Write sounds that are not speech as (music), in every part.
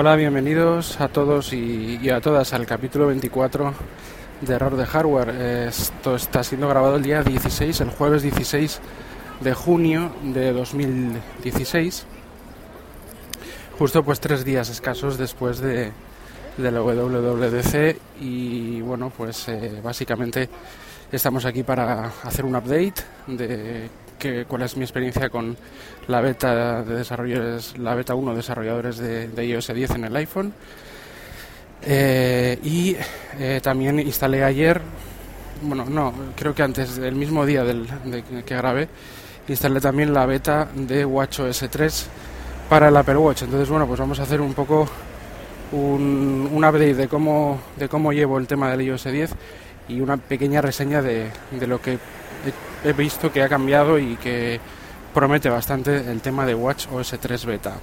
Hola, bienvenidos a todos y, a todas al capítulo 24 de Error de Hardware. Esto está siendo grabado el día 16, el jueves 16 de junio de 2016. Justo pues tres días escasos después de, de la WWDC y bueno pues eh, básicamente estamos aquí para hacer un update de que, cuál es mi experiencia con la beta de desarrolladores, la beta 1 desarrolladores de, iOS 10 en el iPhone. Eh, y eh, también instalé ayer, bueno, no, creo que antes del mismo día del, de que grabé, instalé también la beta de WatchOS 3 para el Apple Watch. Entonces, bueno, pues vamos a hacer un poco un, un update de cómo, de cómo llevo el tema del iOS 10 y una pequeña reseña de, de lo que he visto que ha cambiado y que promete bastante el tema de Watch OS 3 Beta.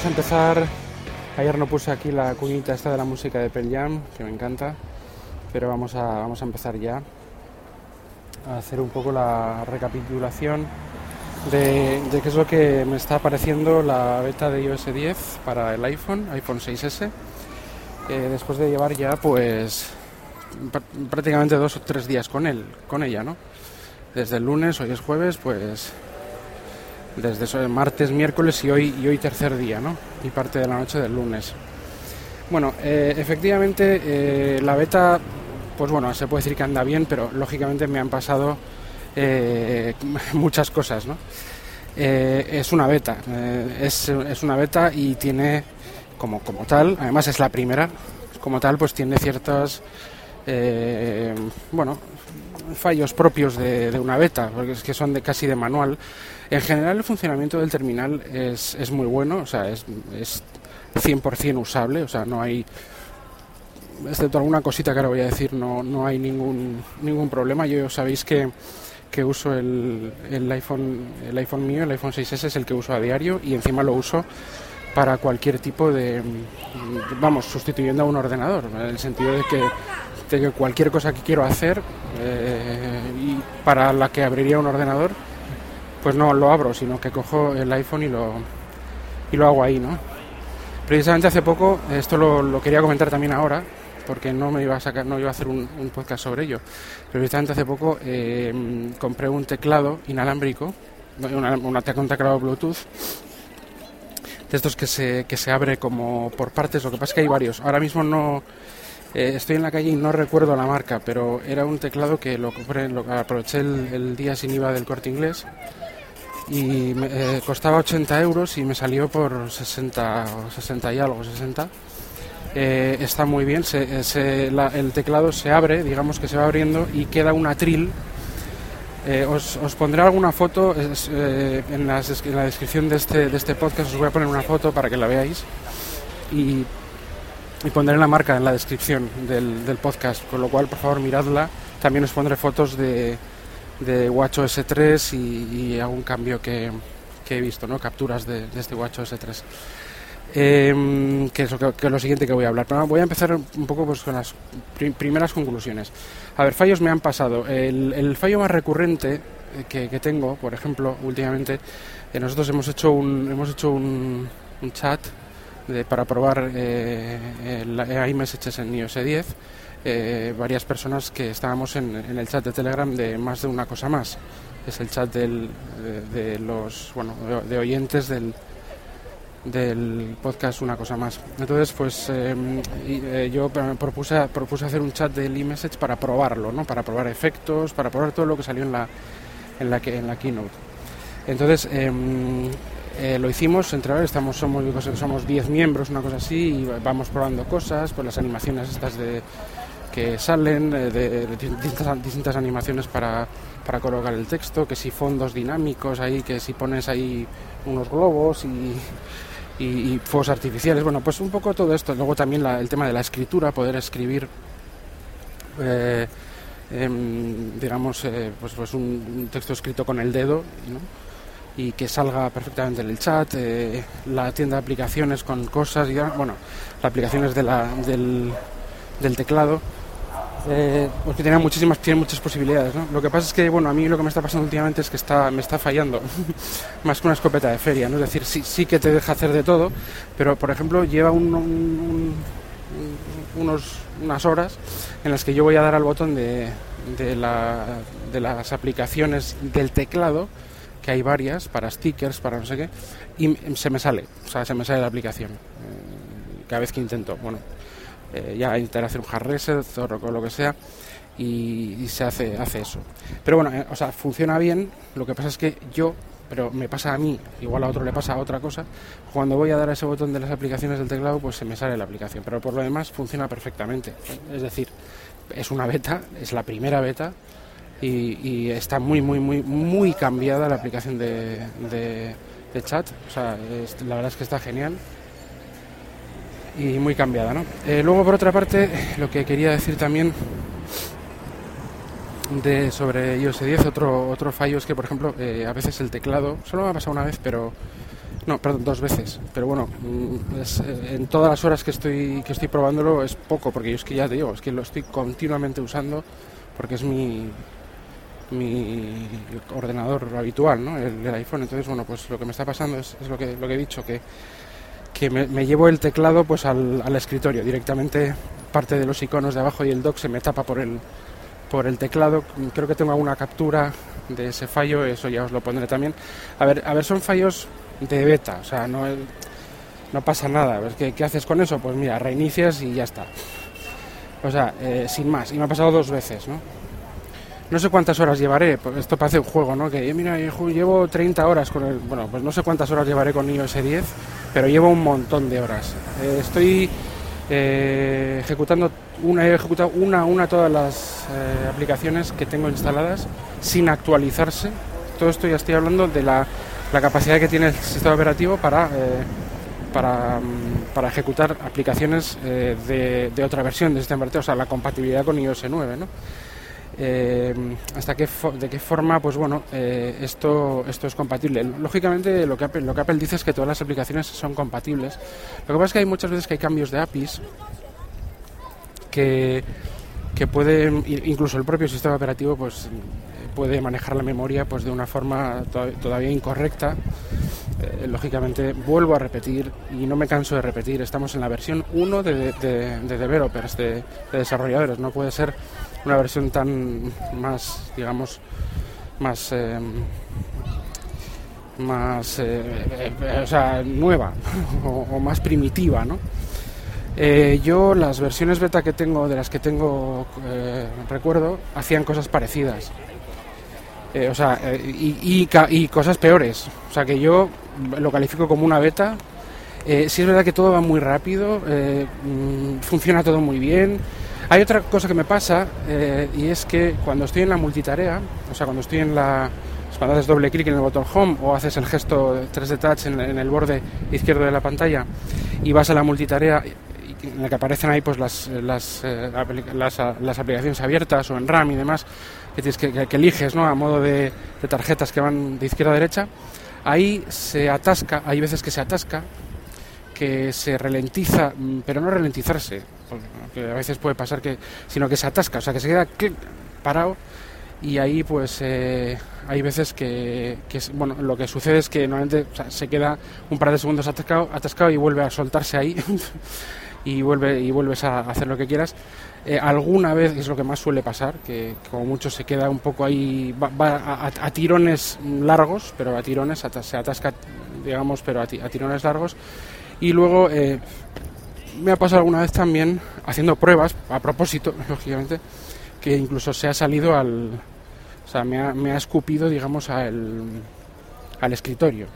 Vamos a empezar. Ayer no puse aquí la cuñita esta de la música de Pearl Jam, que me encanta, pero vamos a, vamos a empezar ya. A hacer un poco la recapitulación de, qué es lo que me está apareciendo la beta de iOS 10 para el iPhone, iPhone 6S, eh, después de llevar ya pues prácticamente dos o tres días con él, con ella, ¿no? Desde el lunes, hoy es jueves, pues desde martes, miércoles y hoy, y hoy tercer día, ¿no? Y parte de la noche del lunes. Bueno, eh, efectivamente eh, la beta, pues bueno, se puede decir que anda bien, pero lógicamente me han pasado eh, (laughs) muchas cosas, ¿no? es una beta, es, es, una beta y tiene, como, como tal, además es la primera, como tal, pues tiene ciertos, bueno, fallos propios de, de, una beta, porque es que son de casi de manual. En general el funcionamiento del terminal es, es muy bueno, o sea, es, es 100% usable, o sea, no hay, excepto alguna cosita que ahora voy a decir, no, no hay ningún, ningún problema. Yo sabéis que, que uso el, el, iPhone, el iPhone mío, el iPhone 6S es el que uso a diario y encima lo uso para cualquier tipo de, vamos, sustituyendo a un ordenador, en el sentido de que, de cualquier cosa que quiero hacer eh, y para la que abriría un ordenador, pues no lo abro, sino que cojo el iPhone y lo, y lo hago ahí, ¿no? Precisamente hace poco, esto lo, quería comentar también ahora, porque no me iba a sacar, no iba a hacer un, podcast sobre ello. Precisamente hace poco eh, compré un teclado inalámbrico, una, un teclado Bluetooth, de estos que se, que se abre como por partes. Lo que pasa es que hay varios. Ahora mismo no eh, estoy en la calle y no recuerdo la marca, pero era un teclado que lo compré, lo aproveché el, el día sin IVA del corte inglés y me, eh, costaba 80 euros y me salió por 60 o 60 y algo, 60. Eh, está muy bien, se, se, la, el teclado se abre, digamos que se va abriendo y queda un atril. Eh, os, os, pondré alguna foto eh, en, las, en, la descripción de este, de este podcast, os voy a poner una foto para que la veáis y, y pondré la marca en la descripción del podcast, con lo cual por favor miradla. También os pondré fotos de, de WatchOS 3 y, y algún cambio que, que, he visto, ¿no? capturas de, de este WatchOS 3. Eh, que es lo, que, es lo, siguiente que voy a hablar. Pero voy a empezar un poco pues, con las prim primeras conclusiones. A ver, fallos me han pasado. El, el fallo más recurrente que, que, tengo, por ejemplo, últimamente, eh, nosotros hemos hecho un, hemos hecho un, un chat para probar eh, el iMessages en iOS 10 eh, varias personas que estábamos en, el chat de Telegram de más de una cosa más. Es el chat del, de, los bueno, de, oyentes del, del podcast Una Cosa Más. Entonces, pues em, eh, yo propuse, propuse hacer un chat del eMessage para probarlo, ¿no? para probar efectos, para probar todo lo que salió en la, en la, en la keynote. Entonces, em, eh, lo hicimos entre estamos somos somos 10 miembros una cosa así y vamos probando cosas pues las animaciones estas de que salen eh, de, distintas, animaciones para, para, colocar el texto, que si fondos dinámicos ahí, que si pones ahí unos globos y, y, fuegos artificiales, bueno, pues un poco todo esto. Luego también el tema de la escritura, poder escribir, eh, em, digamos, eh, pues, pues un, texto escrito con el dedo, y que salga perfectamente en el chat, la tienda de aplicaciones con cosas, y, bueno, las aplicaciones de la, del, del teclado eh, porque tiene muchísimas, tiene muchas posibilidades. ¿no? Lo que pasa es que, bueno, a mí lo que me está pasando últimamente es que está, me está fallando, (laughs) más que una escopeta de feria, ¿no? Es decir, sí, sí que te deja hacer de todo, pero, por ejemplo, lleva unos, unas horas en las que yo voy a dar al botón de, de, la, de las aplicaciones del teclado, que hay varias, para stickers, para no sé qué, y se me sale, o sea, se me sale la aplicación eh, cada vez que intento. Bueno, eh, ya intentar hacer un hard reset o lo que sea y, se hace, hace eso. Pero bueno, eh, o sea, funciona bien, lo que pasa es que yo, pero me pasa a mí, igual a otro le pasa a otra cosa, cuando voy a dar a ese botón de las aplicaciones del teclado, pues se me sale la aplicación, pero por lo demás funciona perfectamente. Es decir, es una beta, es la primera beta y, está muy, muy, muy, muy cambiada la aplicación de, chat. O sea, la verdad es que está genial y muy cambiada. ¿no? Eh, luego, por otra parte, lo que quería decir también de sobre iOS 10, otro, otro fallo es que, por ejemplo, eh, a veces el teclado, solo me ha pasado una vez, pero no, perdón, dos veces. Pero bueno, mm, eh, en todas las horas que estoy, que estoy probándolo es poco, porque yo es que ya te digo, es que lo estoy continuamente usando porque es mi, mi ordenador habitual, ¿no? El, el iPhone. Entonces, bueno, pues lo que me está pasando es, es lo, que, lo que he dicho, que que me, llevo el teclado pues al, escritorio. Directamente parte de los iconos de abajo y el dock se me tapa por el, por el teclado. Creo que tengo alguna captura de ese fallo, eso ya os lo pondré también. A ver, a ver son fallos de beta, o sea, no, no pasa nada. ¿Qué, ¿Qué haces con eso? Pues mira, reinicias y ya está. O sea, eh, sin más. Y me ha pasado dos veces, ¿no? No sé cuántas horas llevaré, pues esto parece un juego, ¿no? Que mira, llevo 30 horas con el... Bueno, pues no sé cuántas horas llevaré con iOS 10 pero llevo un montón de horas. Eh, estoy eh, ejecutando una, he ejecutado una a una todas las eh, aplicaciones que tengo instaladas sin actualizarse. Todo esto ya estoy hablando de la, capacidad que tiene el sistema operativo para, para, mm, para, ejecutar aplicaciones de, de, otra versión del sistema operativo, o sea, la compatibilidad con iOS 9. ¿no? Eh, hasta qué de qué forma pues bueno eh, esto esto es compatible. Lógicamente lo que Apple, lo que Apple dice es que todas las aplicaciones son compatibles. Lo que pasa es que hay muchas veces que hay cambios de APIs que que pueden incluso el propio sistema operativo pues puede manejar la memoria pues de una forma todavía incorrecta. Eh, lógicamente vuelvo a repetir y no me canso de repetir estamos en la versión 1 de, de, de developers de desarrolladores. No puede ser una versión tan más, digamos, más, em, más, eh, eh, o sea, nueva (laughs) o, más primitiva, ¿no? Eh, yo las versiones beta que tengo, de las que tengo recuerdo, hacían cosas parecidas. o sea, y, y, cosas peores. O sea, que yo lo califico como una beta. sí es verdad que todo va muy rápido, mm, funciona todo muy bien, hay otra cosa que me pasa eh, y es que cuando estoy en la multitarea, o sea, cuando estoy en la. Cuando haces doble clic en el botón Home o haces el gesto 3D Touch en, el borde izquierdo de la pantalla y vas a la multitarea en la que aparecen ahí pues las, las, eh, las, aplicaciones abiertas o en RAM y demás que, tienes que, eliges ¿no? a modo de, de, tarjetas que van de izquierda a derecha ahí se atasca hay veces que se atasca que se ralentiza mm, pero no ralentizarse que a veces puede pasar que, sino que se atasca, o sea, que se queda parado y ahí pues eh, hay veces que, bueno lo que sucede es que normalmente se queda un par de segundos atascado, atascado y vuelve a soltarse ahí (laughs) y vuelve y vuelves a hacer lo que quieras. Eh, alguna vez es lo que más suele pasar que como mucho se queda un poco ahí va, a, tirones largos pero a tirones se atasca digamos pero a, tirones largos y luego eh, me ha pasado alguna vez también haciendo pruebas a propósito (laughs) lógicamente que incluso se ha salido al o sea, me ha, me ha escupido, digamos, al, al escritorio.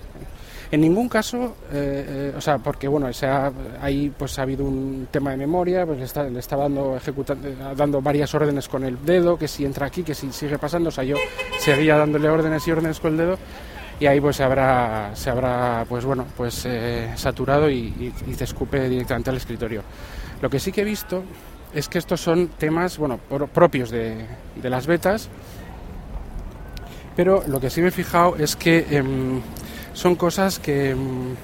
En ningún caso, eh, eh, o sea, porque bueno, se ha, ahí pues ha habido un tema de memoria, pues le, está, le estaba dando, ejecutando, dando varias órdenes con el dedo, que si entra aquí, que si sigue pasando, o sea, yo seguía dándole órdenes y órdenes con el dedo y ahí pues se habrá, se habrá pues bueno, pues eh, saturado y, y, te escupe directamente al escritorio. Lo que sí que he visto es que estos son temas, bueno, propios de, las betas, pero lo que sí me he fijado es que em, son cosas que, em,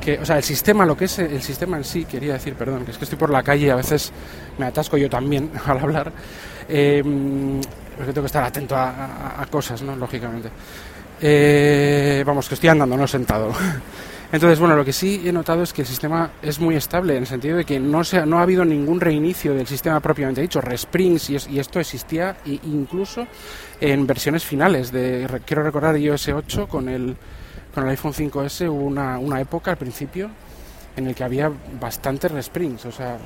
que, o sea, el sistema, lo que es el sistema en sí, quería decir, perdón, que es que estoy por la calle y a veces me atasco yo también (laughs) al hablar, eh, porque tengo que estar atento a, cosas, ¿no? Lógicamente. Eh, vamos, que estoy andando, no sentado. (laughs) Entonces, bueno, lo que sí he notado es que el sistema es muy estable en el sentido de que no, se, no ha habido ningún reinicio del sistema propiamente dicho. Resprings y, y esto existía incluso en versiones finales. de Quiero recordar iOS 8 con el, con el iPhone 5S hubo una, una época al principio en el que había bastantes resprings. O sea,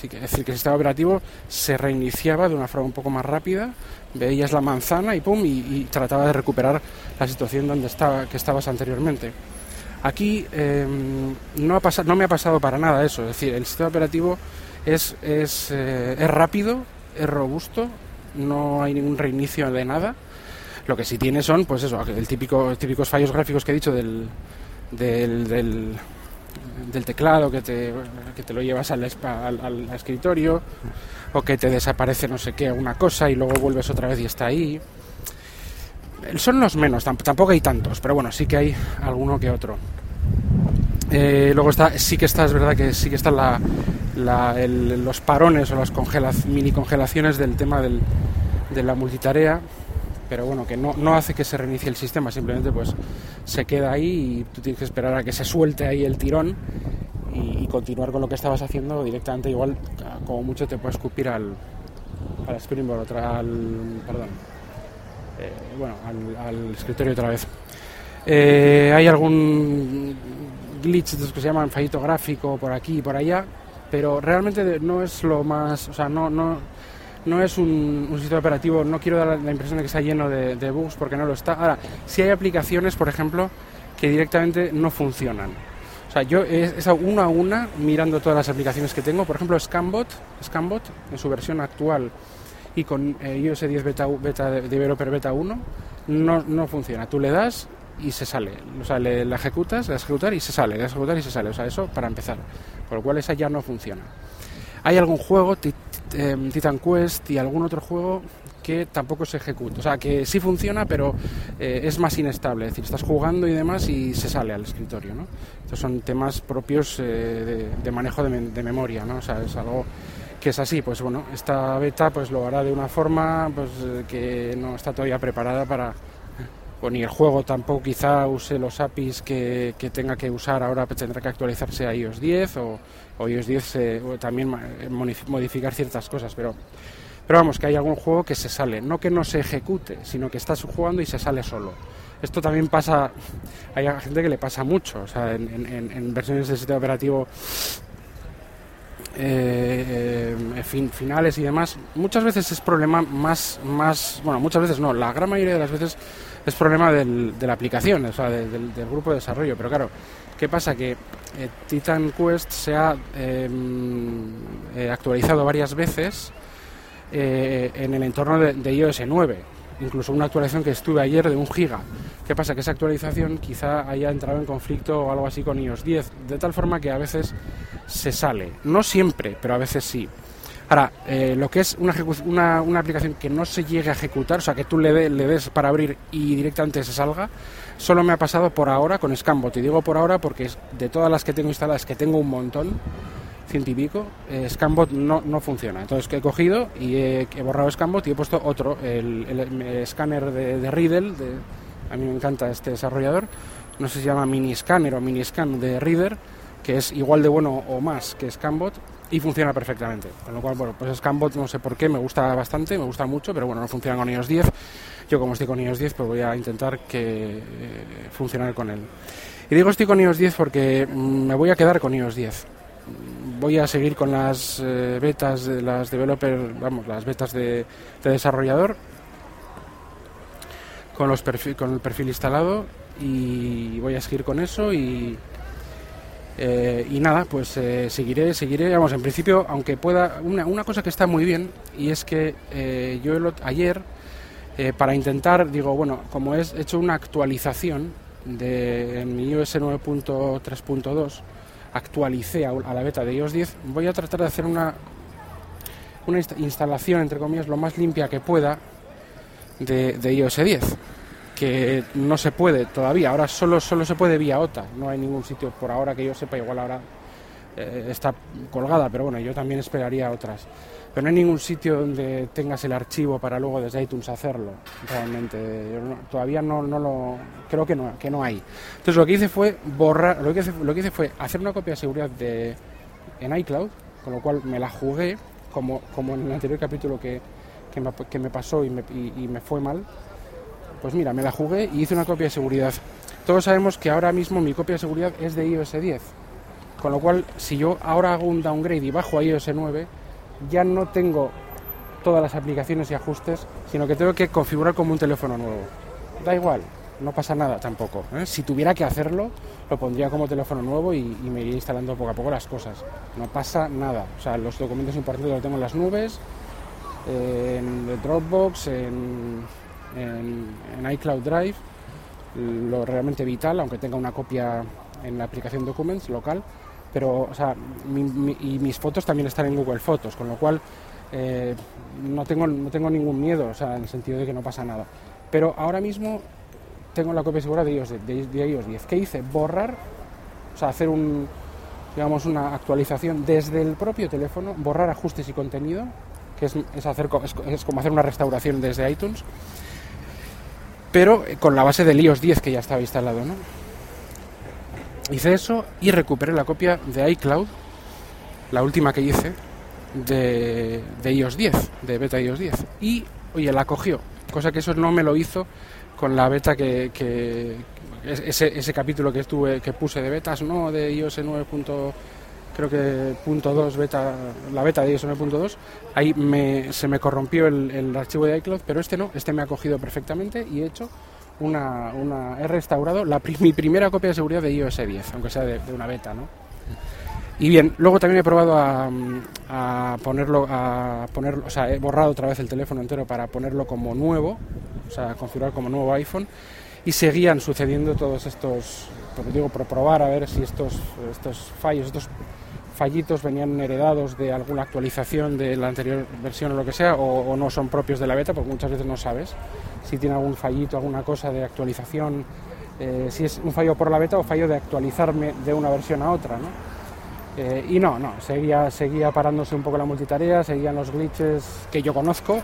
sí que, es decir, que el sistema operativo se reiniciaba de una forma un poco más rápida, veías la manzana y pum, y, trataba de recuperar la situación donde estaba, que estabas anteriormente. Aquí em, no, ha no me ha pasado para nada eso, es decir, el sistema operativo es, es, eh, es rápido, es robusto, no hay ningún reinicio de nada. Lo que sí tiene son, pues eso, el típico, típicos fallos gráficos que he dicho del, del, teclado que te, que te lo llevas al, al, al, escritorio o que te desaparece no sé qué, una cosa y luego vuelves otra vez y está ahí. Son los menos, tampoco hay tantos, pero bueno, sí que hay alguno que otro. Eh, luego está, sí que está, es verdad que sí que están la, los parones o las mini congelaciones del tema del, de la multitarea, pero bueno, que no, no hace que se reinicie el sistema, simplemente pues se queda ahí y tú tienes que esperar a que se suelte ahí el tirón y, continuar con lo que estabas haciendo directamente igual como mucho te puedes escupir al, al Springboard, otra, al, perdón, eh, bueno, al, escritorio otra vez. Eh, hay algún glitch de los que se llaman fallito gráfico por aquí y por allá, pero realmente no es lo más, o sea, no, no, no es un, un sistema operativo, no quiero dar la impresión de que está lleno de, bugs porque no lo está. Ahora, si hay aplicaciones, por ejemplo, que directamente no funcionan. O sea, yo he estado una a una mirando todas las aplicaciones que tengo. Por ejemplo, Scambot, Scambot en su versión actual y con eh, iOS 10 beta, beta developer beta 1 no, no funciona. Tú le das y se sale. O sea, le, la ejecutas, le das ejecutar y se sale, le das ejecutar y se sale. O sea, eso para empezar. Por lo cual esa ya no funciona. Hay algún juego, em, Titan Quest y algún otro juego que tampoco se ejecuta. O sea, que sí funciona, pero eh, es más inestable. Es decir, estás jugando y demás y se sale al escritorio, ¿no? Estos son temas propios eh, de, manejo de, de, memoria, ¿no? O sea, es algo que es así, pues bueno, esta beta pues lo hará de una forma pues que no está todavía preparada para o ni el juego tampoco quizá use los APIs que, que tenga que usar ahora pues tendrá que actualizarse a iOS 10 o, iOS 10 eh, o también modificar ciertas cosas pero pero vamos que hay algún juego que se sale. No que no se ejecute sino que estás jugando y se sale solo. Esto también pasa hay gente que le pasa mucho o sea en, en, versiones del sistema operativo eh, eh fin, finales y demás, muchas veces es problema más, más, bueno, muchas veces no, la gran mayoría de las veces es problema del, de la aplicación, o sea, del, del, grupo de desarrollo. Pero claro, ¿qué pasa? Que eh, Titan Quest se ha em, eh, actualizado varias veces eh, en el entorno de, iOS 9 incluso una actualización que estuve ayer de un giga. ¿Qué pasa? Que esa actualización quizá haya entrado en conflicto o algo así con iOS 10, de tal forma que a veces se sale. No siempre, pero a veces sí. Ahora, eh, lo que es una, una, una, aplicación que no se llegue a ejecutar, o sea, que tú le, le des para abrir y directamente se salga, solo me ha pasado por ahora con Scambot. Y digo por ahora porque de todas las que tengo instaladas, que tengo un montón, ciento y eh, Scambot no, no funciona. Entonces que he cogido y he, borrado Scambot y he puesto otro, el, el- escáner de, de Riddle, de- a mí me encanta este desarrollador, no sé si se llama mini scanner o mini scan de Reader, que es igual de bueno o más que Scambot y funciona perfectamente. Con lo cual, bueno, pues Scambot no sé por qué, me gusta bastante, me gusta mucho, pero bueno, no funciona con iOS 10. Yo como estoy con iOS 10, pues voy a intentar que eh, funcionar con él. Y digo estoy con iOS 10 porque mm, me voy a quedar con iOS 10. Mm, Voy a seguir con las eh, betas de las developer, vamos, las betas de desarrollador con los perfil, con el perfil instalado y voy a seguir con eso y eh, y nada, pues eh, seguiré, seguiré, vamos, en principio, aunque pueda, una, una cosa que está muy bien y es que eh, yo el ayer, eh, para intentar, digo, bueno, como he hecho una actualización de mi iOS 9.3.2, actualicé a, la beta de iOS 10, voy a tratar de hacer una, una insta- instalación, entre comillas, lo más limpia que pueda de iOS 10 que no se puede todavía. Ahora solo, solo se puede vía OTA. No hay ningún sitio por ahora que yo sepa. Igual ahora eh, está colgada, pero bueno, yo también esperaría otras. Pero no hay ningún sitio donde tengas el archivo para luego desde iTunes hacerlo. Realmente, Yo no- todavía no, no lo creo que no, que no hay. Entonces lo que hice fue borrar, lo que hice, lo que hice fue hacer una copia de seguridad de en iCloud, con lo cual me la jugué como, como en el anterior capítulo que, que, me, que me pasó y me, y- y me fue mal. Pues mira, me la jugué y hice una copia de seguridad. Todos sabemos que ahora mismo mi copia de seguridad es de iOS 10. Con lo cual, si yo ahora hago un downgrade y bajo a iOS 9, ya no tengo todas las aplicaciones y ajustes, sino que tengo que configurar como un teléfono nuevo. Da igual, no pasa nada tampoco. ¿eh? Si tuviera que hacerlo, lo pondría como teléfono nuevo y, y me iría instalando poco a poco las cosas. No pasa nada. O sea, los documentos importantes los tengo en las nubes, en Dropbox, en, en, iCloud Drive, lo realmente vital, aunque tenga una copia en la aplicación Documents local, pero, y mis fotos también están en Google Fotos, con lo cual eh, no, tengo, no tengo ningún miedo, o sea, en el sentido de que no pasa nada. Pero ahora mismo tengo la copia segura de iOS, de, de iOS 10. ¿Qué hice? Borrar, o sea, hacer un, digamos, una actualización desde el propio teléfono, borrar ajustes y contenido, que es, es hacer, es, es como hacer una restauración desde iTunes, pero eh, con la base del iOS 10 que ya estaba instalado, ¿no? Hice eso y recuperé la copia de iCloud, la última que hice, de, iOS 10, de beta iOS 10. Y, oye, la cogió, cosa que eso no me lo hizo con la beta que, que- es- ese, ese capítulo que estuve que puse de betas, no de iOS 9. Creo que punto 2 beta, la beta de iOS 9.2, ahí me, se me corrompió el, archivo de iCloud, pero este no, este me ha cogido perfectamente y he hecho una, he restaurado mi primera copia de seguridad de iOS 10, aunque sea de, una beta, ¿no? Y bien, luego también he probado a, a ponerlo, a ponerlo, o sea, he borrado otra vez el teléfono entero para ponerlo como nuevo, o sea, configurar como nuevo iPhone, y seguían sucediendo todos estos, porque digo, por probar a ver si estos, estos fallos, estos fallitos venían heredados de alguna actualización de la anterior versión o lo que sea, o, no son propios de la beta, porque muchas veces no sabes si tiene algún fallito, alguna cosa de actualización, eh, si es un fallo por la beta o fallo de actualizarme de una versión a otra, ¿no? Eh, y no, no, seguía, seguía parándose un poco la multitarea, seguían los glitches que yo conozco.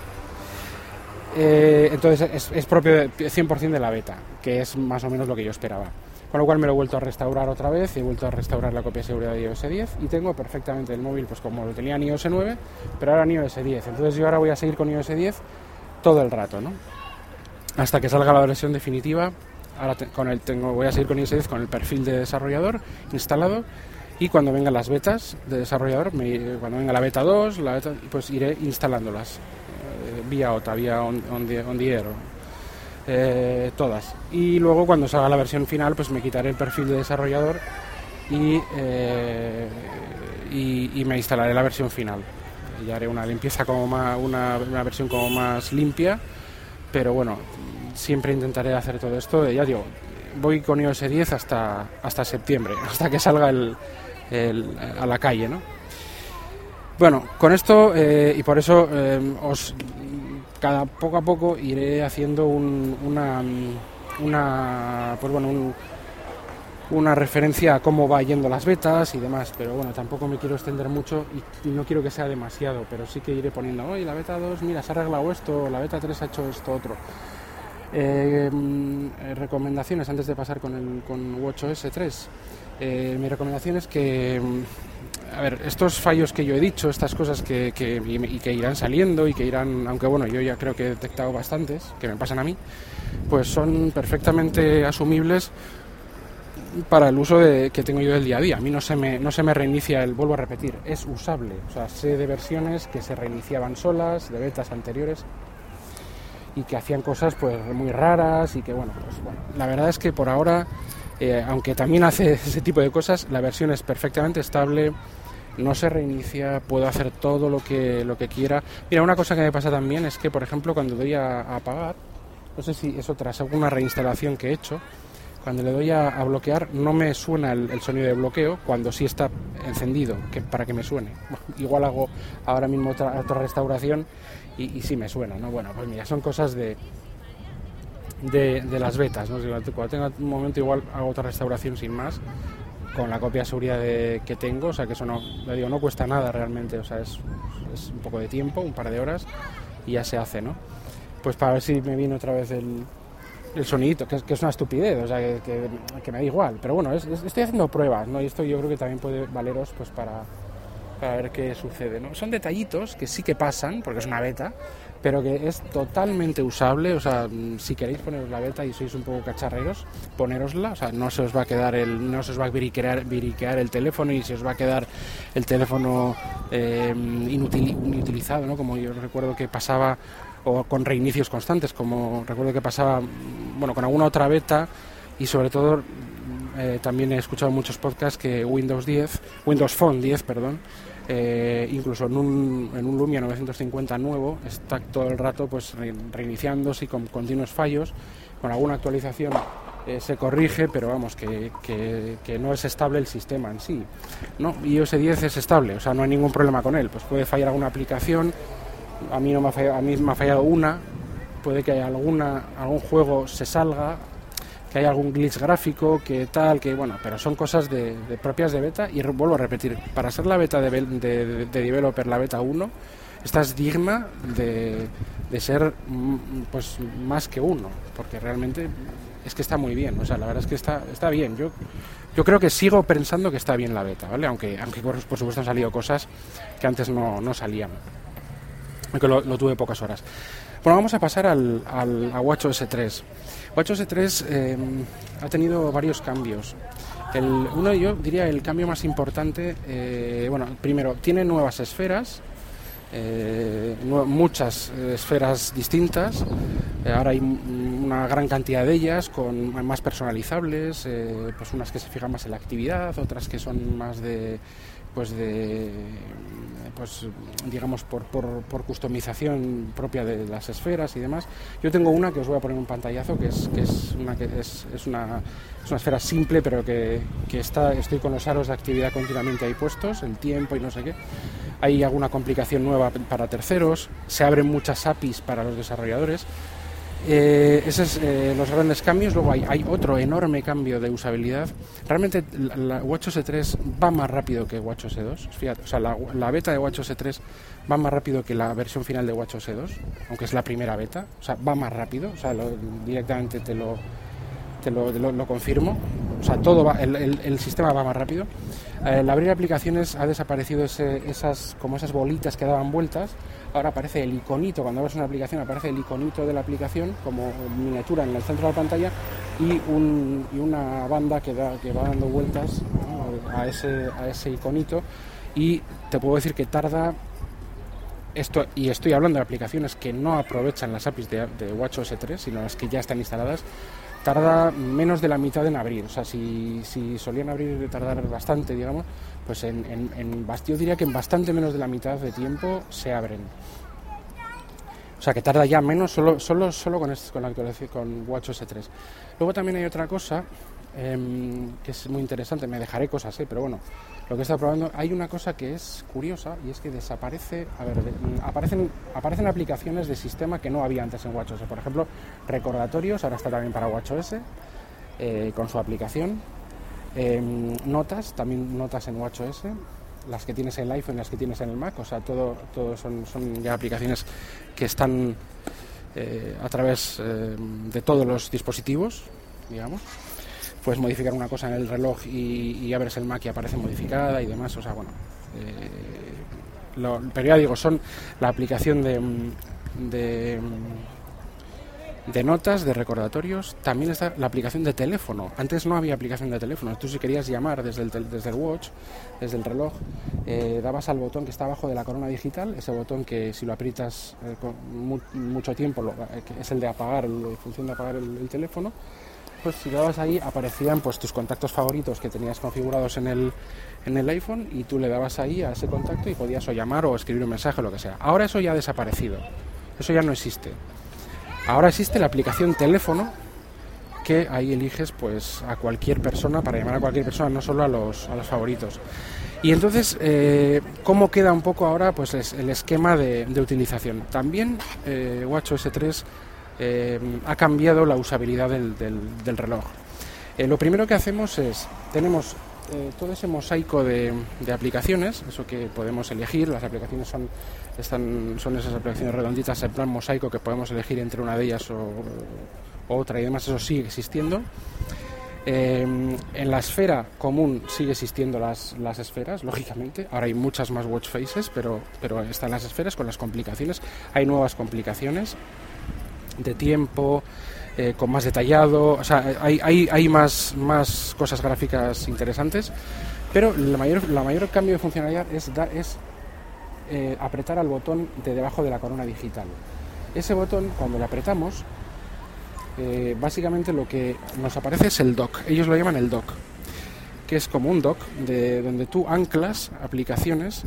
Eh, entonces es, es propio de- 100% de la beta, que es más o menos lo que yo esperaba. Con lo cual me lo he vuelto a restaurar otra vez, he vuelto a restaurar la copia de seguridad de iOS 10 y tengo perfectamente el móvil, pues como lo tenía en iOS 9, pero ahora en iOS 10. Entonces yo ahora voy a seguir con iOS 10 todo el rato, ¿no? Hasta que salga la versión definitiva. Ahora con el, tengo, voy a seguir con iOS 10 con el perfil de desarrollador instalado y cuando vengan las betas de desarrollador, cuando venga la beta 2, la beta, pues iré instalándolas eh, vía OTA, vía on, on on the air, eh, todas. Y luego cuando salga la versión final, pues me quitaré el perfil de desarrollador y, eh, y, me instalaré la versión final. Y haré una limpieza como más, una, una versión como más limpia, pero bueno, siempre intentaré hacer todo esto. Ya digo, voy con iOS 10 hasta, hasta septiembre, (laughs) hasta que salga el, el- a la calle, ¿no? Bueno, con esto eh, y por eso os cada poco a poco iré haciendo un- una una pues bueno un- una referencia a cómo va yendo las betas y demás, pero bueno, tampoco me quiero extender mucho y, no quiero que sea demasiado, pero sí que iré poniendo, oye, la beta 2, mira, se ha arreglado esto, la beta 3 ha hecho esto otro. Eh, mm, recomendaciones antes de pasar con el con WatchOS 3. Eh, mi recomendación es que, mm, a ver, estos fallos que yo he dicho, estas cosas que, que, y que irán saliendo y que irán, aunque bueno, yo ya creo que he detectado bastantes, que me pasan a mí, pues son perfectamente asumibles para el uso de, que tengo yo del día a día. A mí no se, me, no se me reinicia el, vuelvo a repetir, es usable. O sea, sé de versiones que se reiniciaban solas, de betas anteriores, y que hacían cosas pues muy raras y que bueno, pues bueno, la verdad es que por ahora, eh, aunque también hace (laughs) ese tipo de cosas, la versión es perfectamente estable, no se reinicia, puedo hacer todo lo que, lo que quiera. Mira, una cosa que me pasa también es que, por ejemplo, cuando doy a apagar, no sé si es otra, según reinstalación que he hecho, cuando le doy a, bloquear no me suena el, sonido de bloqueo cuando sí está encendido, que, para que me suene. (laughs) igual hago ahora mismo otra, restauración y, sí me suena, ¿no? Bueno, pues mira, son cosas de, de, las betas, ¿no? Cuando tenga un momento igual hago otra restauración sin más, con la copia de seguridad que tengo, o sea que eso no, digo, no cuesta nada realmente, o sea, es, es un poco de tiempo, un par de horas y ya se hace, ¿no? Pues para ver si me viene otra vez el, el sonidito, que es, que es una estupidez, o sea, que, que, me da igual. Pero bueno, estoy haciendo pruebas, ¿no? Y esto yo creo que también puede valeros pues para, para ver qué sucede, ¿no? Son detallitos que sí que pasan, porque es una beta, pero que es totalmente usable, o sea, si queréis poneros la beta y sois un poco cacharreros, ponerosla, o sea, no se os va a quedar el, no se os va a viriquear, viriquear el teléfono y se os va a quedar el teléfono eh, inutilizado, ¿no? Como yo recuerdo que pasaba o con reinicios constantes, como recuerdo que pasaba bueno, con alguna otra beta y sobre todo eh, también he escuchado muchos podcasts que Windows 10, Windows Phone 10, perdón, eh, incluso en un, en un Lumia 950 nuevo está todo el rato pues reiniciándose con continuos fallos, con alguna actualización eh, se corrige, pero vamos, que, que, no es estable el sistema en sí. No, iOS 10 es estable, o sea, no hay ningún problema con él, pues puede fallar alguna aplicación, a mí, no me, ha fallado, a mí me ha fallado una, puede que alguna, algún juego se salga, que haya algún glitch gráfico, que tal, que bueno, pero son cosas de, propias de beta y vuelvo a repetir, para ser la beta de, de, de developer, la beta 1, estás digna de, de ser mm, pues más que uno, porque realmente es que está muy bien, o sea, la verdad es que está, está bien. Yo, yo creo que sigo pensando que está bien la beta, ¿vale? Aunque, aunque por, supuesto han salido cosas que antes no, no salían aunque lo, tuve pocas horas. Bueno, vamos a pasar al, al a WatchOS 3. WatchOS 3 em, ha tenido varios cambios. El, uno yo diría el cambio más importante, eh, bueno, primero, tiene nuevas esferas, eh, muchas esferas distintas. Eh, ahora hay una gran cantidad de ellas con más personalizables, pues unas que se fijan más en la actividad, otras que son más de pues de pues digamos por, por, customización propia de las esferas y demás. Yo tengo una que os voy a poner un pantallazo que es, que es una que es, es una, es una esfera simple pero que, que, está, estoy con los aros de actividad continuamente ahí puestos, el tiempo y no sé qué. Hay alguna complicación nueva para terceros, se abren muchas APIs para los desarrolladores eh, esos eh, los grandes cambios. Luego hay, hay, otro enorme cambio de usabilidad. Realmente la, WatchOS 3 va más rápido que WatchOS 2. Fíjate, o sea, la, beta de WatchOS 3 va más rápido que la versión final de WatchOS 2, aunque es la primera beta. O sea, va más rápido. O sea, directamente te lo, te lo, lo, confirmo. O sea, todo va, el, el, sistema va más rápido. Eh, al abrir aplicaciones ha desaparecido esas, como esas bolitas que daban vueltas ahora aparece el iconito, cuando abres una aplicación aparece el iconito de la aplicación como miniatura en el centro de la pantalla y, una banda que, da, que va dando vueltas a, ese, a ese iconito y te puedo decir que tarda esto, y estoy hablando de aplicaciones que no aprovechan las APIs de, de WatchOS 3, sino las que ya están instaladas, tarda menos de la mitad en abrir. O sea, si, si solían abrir tardar bastante, digamos, pues en, en, yo diría que en bastante menos de la mitad de tiempo se abren. O sea que tarda ya menos solo, solo, solo con, este, con la actualización con WatchOS 3. Luego también hay otra cosa em, que es muy interesante, me dejaré cosas, ¿eh? pero bueno, lo que está probando, hay una cosa que es curiosa y es que desaparece, a ver, aparecen, aparecen aplicaciones de sistema que no había antes en WatchOS. Por ejemplo, recordatorios, ahora está también para WatchOS eh, con su aplicación Em, notas, también notas en WatchOS, las que tienes en el iPhone las que tienes en el Mac, o sea, todo, todo son, son ya aplicaciones que están eh, a través eh, de todos los dispositivos, digamos. Puedes modificar una cosa en el reloj y, y abres el Mac y aparece modificada y demás, o sea, bueno. Eh, lo, pero ya digo, son la aplicación de de notas, de recordatorios, también está la aplicación de teléfono. Antes no había aplicación de teléfono. Tú si querías llamar desde el, desde el watch, desde el reloj, eh, dabas al botón que está abajo de la corona digital, ese botón que si lo aprietas eh, mucho tiempo eh, es el de apagar, la función de apagar el, teléfono, pues si dabas ahí aparecían pues tus contactos favoritos que tenías configurados en el, en el iPhone y tú le dabas ahí a ese contacto y podías o llamar o escribir un mensaje o lo que sea. Ahora eso ya ha desaparecido. Eso ya no existe. Ahora existe la aplicación teléfono que ahí eliges pues a cualquier persona para llamar a cualquier persona, no solo a los, a los favoritos. Y entonces, eh, ¿cómo queda un poco ahora pues el esquema de, utilización? También eh, WatchOS 3 eh, ha cambiado la usabilidad del, del, reloj. Eh, lo primero que hacemos es, tenemos todo ese mosaico de, de, aplicaciones, eso que podemos elegir, las aplicaciones son están, son esas aplicaciones redonditas en plan mosaico que podemos elegir entre una de ellas o, otra y demás, eso sigue existiendo. Eh, en la esfera común sigue existiendo las, las, esferas, lógicamente. Ahora hay muchas más watch faces, pero, pero están las esferas con las complicaciones. Hay nuevas complicaciones de tiempo, eh, con más detallado. O sea, hay, hay, hay más, más cosas gráficas interesantes. Pero la mayor, la mayor cambio de funcionalidad es, da, es eh, apretar al botón de debajo de la corona digital. Ese botón, cuando lo apretamos, eh, básicamente lo que nos aparece es el dock. Ellos lo llaman el dock, que es como un dock de donde tú anclas aplicaciones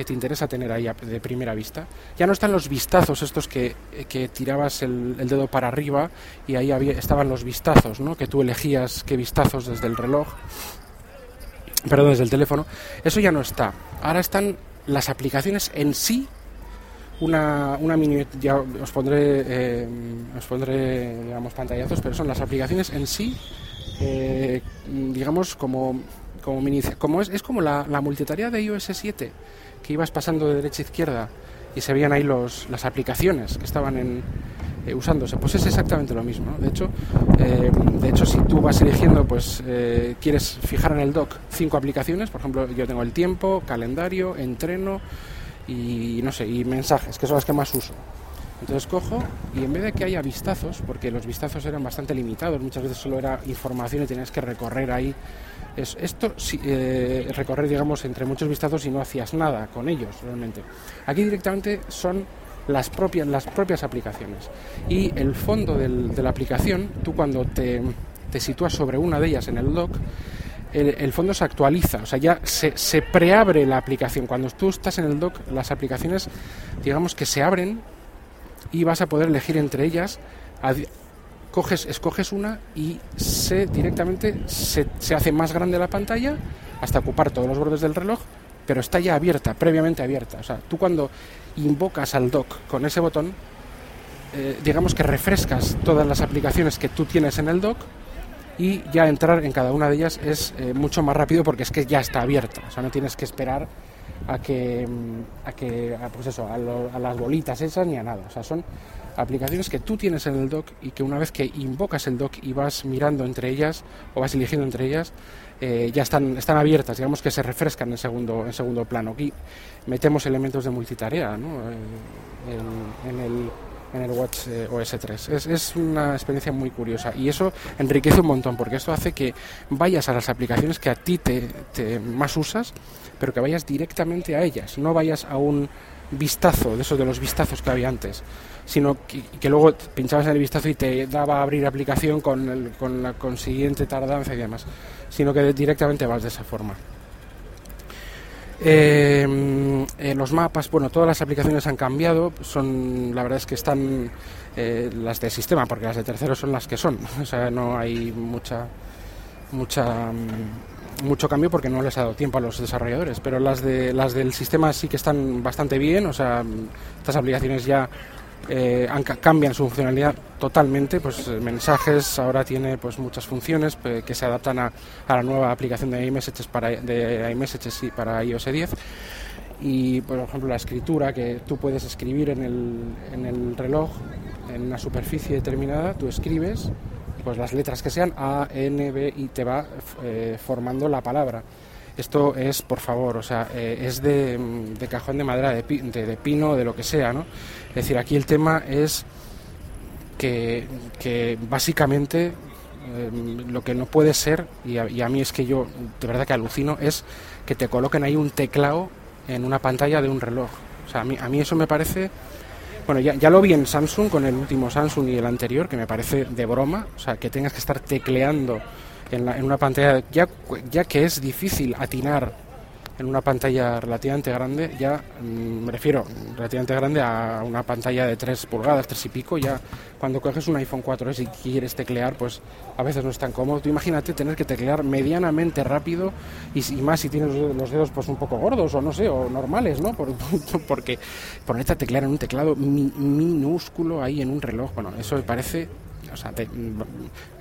que te interesa tener ahí de primera vista. Ya no están los vistazos estos que, que tirabas el, dedo para arriba y ahí había, estaban los vistazos, ¿no? que tú elegías qué vistazos desde el reloj, perdón, desde el teléfono. Eso ya no está. Ahora están las aplicaciones en sí, una, una mini, ya os pondré, eh, os pondré, digamos, pantallazos, pero son las aplicaciones en sí, eh, digamos, como, como, mini, como es, es como la, la multitarea de iOS 7, que ibas pasando de derecha a izquierda y se veían ahí los, las aplicaciones que estaban en, eh, usándose. Pues es exactamente lo mismo. De hecho, eh, de hecho, si tú vas eligiendo, pues eh, quieres fijar en el dock cinco aplicaciones, por ejemplo, yo tengo el tiempo, calendario, entreno y no sé, y mensajes, que son las que más uso. Entonces cojo y en vez de que haya vistazos, porque los vistazos eran bastante limitados, muchas veces solo era información y tenías que recorrer ahí. Es, esto, recorrer, digamos, entre muchos vistazos y no hacías nada con ellos realmente. Aquí directamente son las propias, las propias aplicaciones. Y el fondo de la aplicación, tú cuando te, te, sitúas sobre una de ellas en el dock, el, fondo se actualiza, o sea, ya se, se, preabre la aplicación. Cuando tú estás en el dock, las aplicaciones, digamos que se abren y vas a poder elegir entre ellas. Coges, escoges una y se directamente se, se hace más grande la pantalla hasta ocupar todos los bordes del reloj pero está ya abierta, previamente abierta. O sea, tú cuando invocas al dock con ese botón, eh, digamos que refrescas todas las aplicaciones que tú tienes en el dock y ya entrar en cada una de ellas es eh, mucho más rápido porque es que ya está abierta. O sea, no tienes que esperar a que, mm, a que pues eso, a, las bolitas esas ni a nada. O sea, son aplicaciones que tú tienes en el dock y que una vez que invocas el dock y vas mirando entre ellas o vas eligiendo entre ellas, eh, ya están, están abiertas, digamos que se refrescan en segundo, en segundo plano. Aquí metemos elementos de multitarea ¿no? Eh, en, el, en el Watch eh, OS 3. Es, es, una experiencia muy curiosa y eso enriquece un montón porque esto hace que vayas a las aplicaciones que a ti te, te más usas, pero que vayas directamente a ellas, no vayas a un vistazo de esos de los vistazos que había antes sino que, luego pinchabas en el vistazo y te daba a abrir aplicación con, el, con la consiguiente tardanza y demás, sino que directamente vas de esa forma. Eh, eh, los mapas, bueno, todas las aplicaciones han cambiado, son, la verdad es que están eh, las del sistema, porque las de terceros son las que son, (laughs) o sea, no hay mucha, mucha, mm, mucho cambio porque no les ha dado tiempo a los desarrolladores, pero las de las del sistema sí que están bastante bien, o sea, estas aplicaciones ya eh, cambian su funcionalidad totalmente, pues eh, mensajes ahora tiene pues muchas funciones que se adaptan a, la nueva aplicación de iMessages para de iMessages y para iOS 10 y por ejemplo la escritura que tú puedes escribir en el, en el reloj en una superficie determinada, tú escribes pues las letras que sean A, N, B y te va eh, formando la palabra. Esto es, por favor, o sea, eh, es de, de, cajón de madera, de, de, de, pino, de lo que sea, ¿no? Es decir, aquí el tema es que, que básicamente eh, lo que no puede ser, y a, y a, mí es que yo de verdad que alucino, es que te coloquen ahí un teclado en una pantalla de un reloj. O sea, a mí, a mí eso me parece bueno, ya, ya, lo vi en Samsung con el último Samsung y el anterior, que me parece de broma. O sea, que tengas que estar tecleando en, la, en una pantalla, ya, ya que es difícil atinar en una pantalla relativamente grande, ya mm, me refiero relativamente grande a una pantalla de 3 pulgadas, 3 y pico, ya cuando coges un iPhone 4S y quieres teclear, pues a veces no es tan cómodo. Tú imagínate tener que teclear medianamente rápido y, y más si tienes los dedos pues un poco gordos o no sé, o normales, ¿no? Por, (laughs) porque ponerte a teclear en un teclado minúsculo ahí en un reloj, bueno, eso me parece o sea,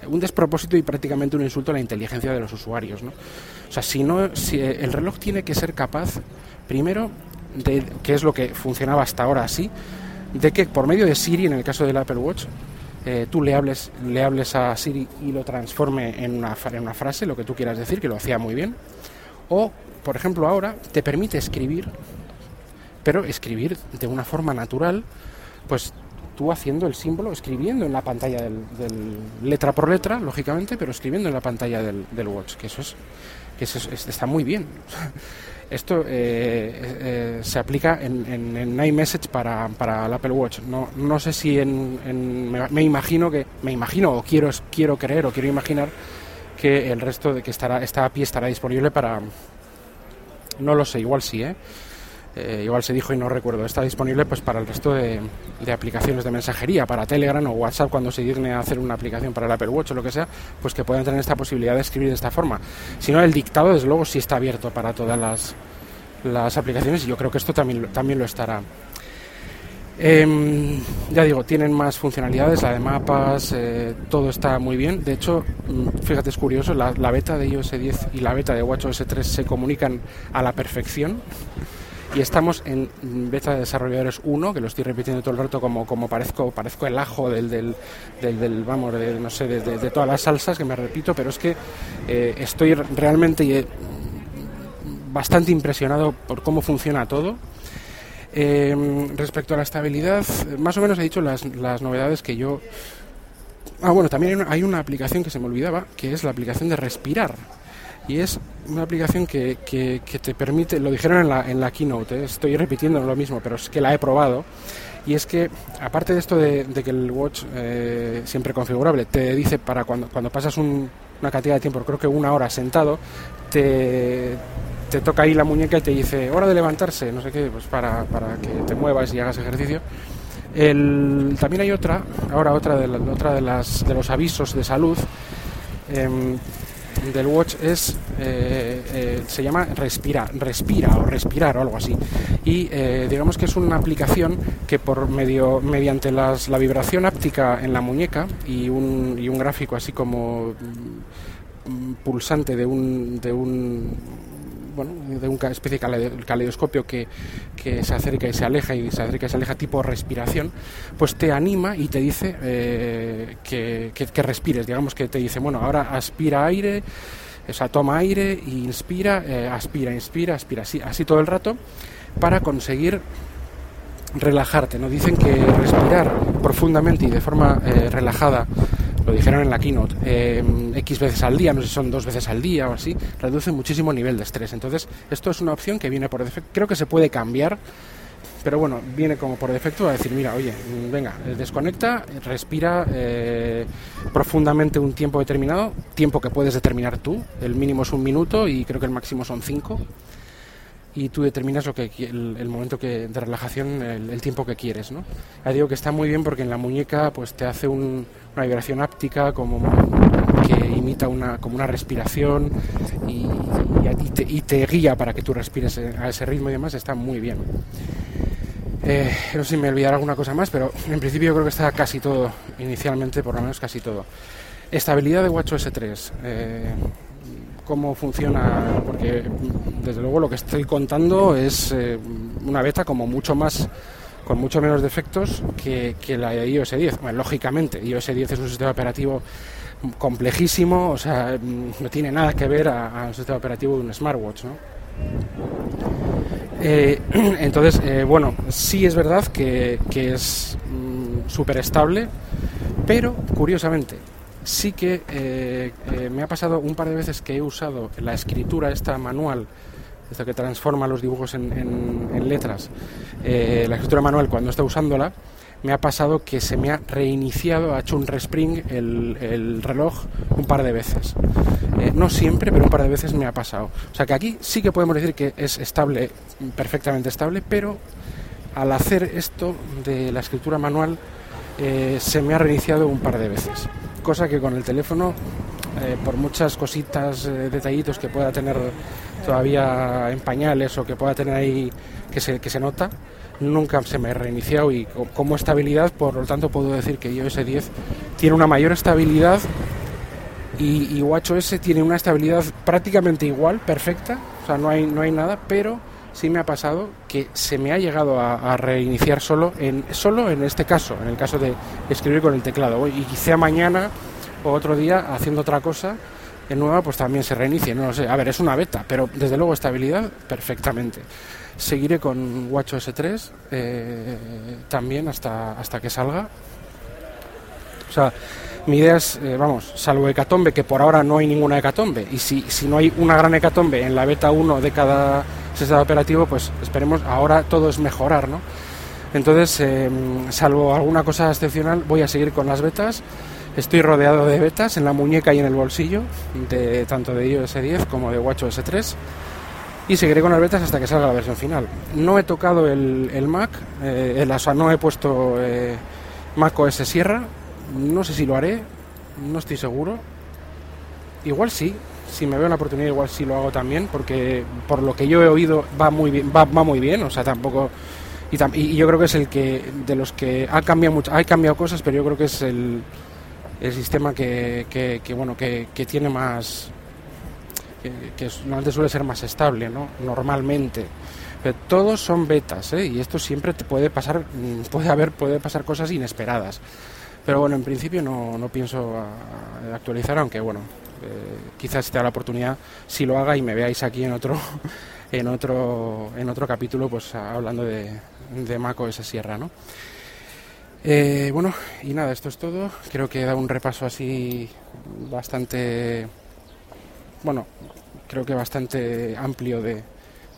un despropósito y prácticamente un insulto a la inteligencia de los usuarios. ¿no? O sea, si, no, si el reloj tiene que ser capaz, primero, de, que es lo que funcionaba hasta ahora así, de que por medio de Siri, en el caso del Apple Watch, eh, tú le hables, le hables a Siri y lo transforme en una frase, lo que tú quieras decir, que lo hacía muy bien. O, por ejemplo, ahora te permite escribir, pero escribir de una forma natural, pues tú haciendo el símbolo, escribiendo en la pantalla del, letra por letra, lógicamente, pero escribiendo en la pantalla del, watch, que eso es que eso está muy bien. (laughs) Esto eh, eh, se aplica en, en, iMessage para, para, el Apple Watch. No, no sé si en, me, imagino que me imagino o quiero quiero creer o quiero imaginar que el resto de que estará esta API estará disponible para no lo sé, igual sí, ¿eh? Eh, igual se dijo y no recuerdo, está disponible pues para el resto de, aplicaciones de mensajería, para Telegram o WhatsApp cuando se digne a hacer una aplicación para el Apple Watch o lo que sea, pues que puedan tener esta posibilidad de escribir de esta forma. Si no, el dictado desde luego sí está abierto para todas las, aplicaciones y yo creo que esto también, también lo estará. Em, ya digo, tienen más funcionalidades, la de mapas, eh, todo está muy bien. De hecho, mm, fíjate, es curioso, la, la beta de iOS 10 y la beta de WatchOS 3 se comunican a la perfección y estamos en beta de desarrolladores 1, que lo estoy repitiendo todo el rato como, como parezco, parezco el ajo del, del, del, vamos, de, no sé, de, todas las salsas que me repito, pero es que eh, estoy realmente eh, bastante impresionado por cómo funciona todo. Eh, respecto a la estabilidad, más o menos he dicho las, las novedades que yo... Ah, bueno, también hay una aplicación que se me olvidaba, que es la aplicación de respirar y es una aplicación que, que, te permite, lo dijeron en la, en la keynote, ¿eh? estoy repitiendo lo mismo, pero es que la he probado, y es que aparte de esto de, que el watch eh, siempre configurable te dice para cuando, cuando pasas una cantidad de tiempo, creo que una hora sentado, te, te toca ahí la muñeca y te dice hora de levantarse, no sé qué, pues para, para que te muevas y hagas ejercicio. El, también hay otra, ahora otra de, otra de, las, de los avisos de salud, em, del watch es eh, eh, se llama respira respira o respirar o algo así. Y eh, digamos que es una aplicación que por medio mediante las, la vibración áptica en la muñeca y un, y un gráfico así como mm, pulsante de un, de un de una especie de caleidoscopio que, que, se acerca y se aleja y se acerca y se aleja tipo respiración, pues te anima y te dice eh, que, que, respires, digamos que te dice, bueno, ahora aspira aire, o sea, toma aire e inspira, eh, aspira, inspira, aspira, así, así todo el rato para conseguir relajarte. ¿no? Dicen que respirar profundamente y de forma eh, relajada lo dijeron en la keynote, eh, X veces al día, no sé si son dos veces al día o así, reduce muchísimo el nivel de estrés. Entonces, esto es una opción que viene por defecto. Creo que se puede cambiar, pero bueno, viene como por defecto a decir, mira, oye, venga, desconecta, respira eh, profundamente un tiempo determinado, tiempo que puedes determinar tú, el mínimo es un minuto y creo que el máximo son cinco y tú determinas lo que el, momento que, de relajación, el, tiempo que quieres, ¿no? Ya digo que está muy bien porque en la muñeca pues te hace una vibración áptica como que imita una como una respiración y, te, guía para que tú respires a ese ritmo y demás, está muy bien. Eh, no sé si me olvidará alguna cosa más, pero en principio yo creo que está casi todo, inicialmente por lo menos casi todo. Estabilidad de WatchOS 3. Eh, cómo funciona, porque desde luego lo que estoy contando es eh, una beta como mucho más con mucho menos defectos que, la de iOS 10. Bueno, lógicamente, iOS 10 es un sistema operativo complejísimo, o sea, no tiene nada que ver al sistema operativo de un smartwatch, ¿no? Eh, (clears throat) entonces, eh, bueno, sí es verdad que, es mm, súper estable, pero curiosamente, sí que eh, me ha pasado un par de veces que he usado la escritura esta manual, esta que transforma los dibujos en, letras, la escritura manual cuando está usándola, me ha pasado que se me ha reiniciado, ha hecho un respring el, el reloj un par de veces. Eh, no siempre, pero un par de veces me ha pasado. O sea que aquí sí que podemos decir que es estable, perfectamente estable, pero al hacer esto de la escritura manual eh, se me ha reiniciado un par de veces. Cosa que con el teléfono, eh, por muchas cositas, detallitos que pueda tener todavía en pañales o que pueda tener ahí que se, que se nota, nunca se me ha reiniciado y como estabilidad, por lo tanto puedo decir que iOS 10 tiene una mayor estabilidad y, y WatchOS tiene una estabilidad prácticamente igual, perfecta, o sea, no hay, no hay nada, pero sí me ha pasado que se me ha llegado a, reiniciar solo en, solo en este caso, en el caso de escribir con el teclado. Y quizá mañana o otro día haciendo otra cosa en nueva, pues también se reinicie, no lo sé. A ver, es una beta, pero desde luego estabilidad perfectamente seguiré con WatchOS 3 eh, también hasta, hasta que salga. O sea, mi idea es, eh, vamos, salvo hecatombe, que por ahora no hay ninguna hecatombe, y si, si no hay una gran hecatombe en la beta 1 de cada sistema operativo, pues esperemos, ahora todo es mejorar, ¿no? Entonces, em, salvo alguna cosa excepcional, voy a seguir con las betas. Estoy rodeado de betas en la muñeca y en el bolsillo, de tanto de iOS 10 como de WatchOS 3 y seguiré con las betas hasta que salga la versión final. No he tocado el, Mac, eh, el, o no he puesto eh, Mac OS Sierra, no sé si lo haré, no estoy seguro. Igual sí, si me veo la oportunidad igual sí lo hago también, porque por lo que yo he oído va muy bien, va, muy bien, o sea, tampoco... Y, yo creo que es el que, de los que ha cambiado mucho, ha cambiado cosas, pero yo creo que es el, el sistema que, que, bueno, que, tiene más, que, que normalmente suele ser más estable, ¿no? Normalmente. Pero todos son betas, ¿eh? Y esto siempre te puede pasar, mm, puede haber, puede pasar cosas inesperadas. Pero bueno, en principio no, no pienso actualizar, aunque bueno, quizás si te da la oportunidad, si lo haga y me veáis aquí en otro, (laughs) en otro, en otro capítulo, pues hablando de, de Maco esa sierra, ¿no? Eh, bueno, y nada, esto es todo. Creo que he dado un repaso así bastante bueno, creo que bastante amplio de,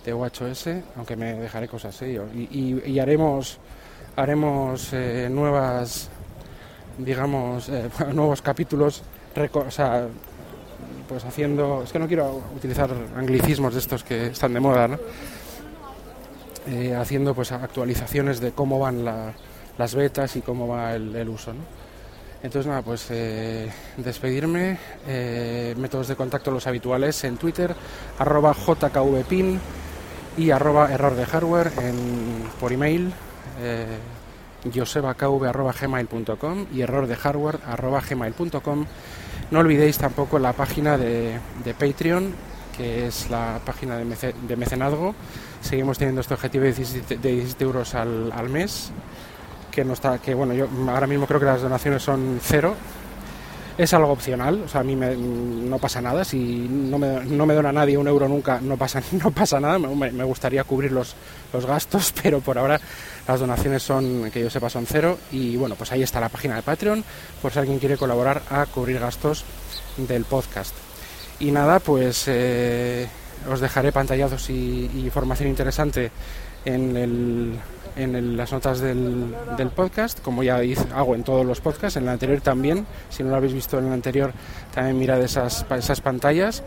de WatchOS, aunque me dejaré cosas ¿eh? y, haremos haremos eh, nuevas digamos eh, (laughs) nuevos capítulos pues haciendo es que no quiero utilizar anglicismos de estos que están de moda ¿no? Eh, haciendo pues actualizaciones de cómo van las betas y cómo va el, uso ¿no? Entonces nada, pues eh, despedirme, eh, métodos de contacto los habituales en Twitter, arroba jkvpin y arroba error de hardware en, por email, josebakv.gmail.com y error de hardware gmail.com. No olvidéis tampoco la página de, Patreon, que es la página de, mecenazgo. Seguimos teniendo este objetivo de 17, euros al, al mes que no está, que bueno, yo ahora mismo creo que las donaciones son cero. Es algo opcional, o sea, a mí no pasa nada. Si no me, no me dona nadie un euro nunca, no pasa, (laughs) no pasa nada. Me, me, gustaría cubrir los, los gastos, (laughs) pero por ahora las donaciones son, que yo sepa, son cero. Y bueno, pues ahí está la página de Patreon, por si alguien quiere colaborar a cubrir gastos del podcast. Y nada, pues eh, os dejaré pantallazos y, información interesante en en las notas del, del, podcast, como ya hago en todos los podcasts, en el anterior también, si no lo habéis visto en el anterior, también mirad esas, esas pantallas.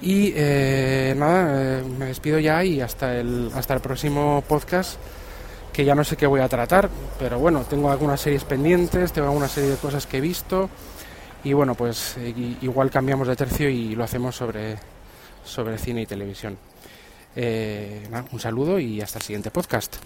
Y eh, nada, eh, me despido ya y hasta el, hasta el próximo podcast, que ya no sé qué voy a tratar, pero bueno, tengo algunas series pendientes, tengo alguna serie de cosas que he visto, y bueno, pues eh, igual cambiamos de tercio y lo hacemos sobre, sobre cine y televisión. un saludo y hasta el siguiente podcast.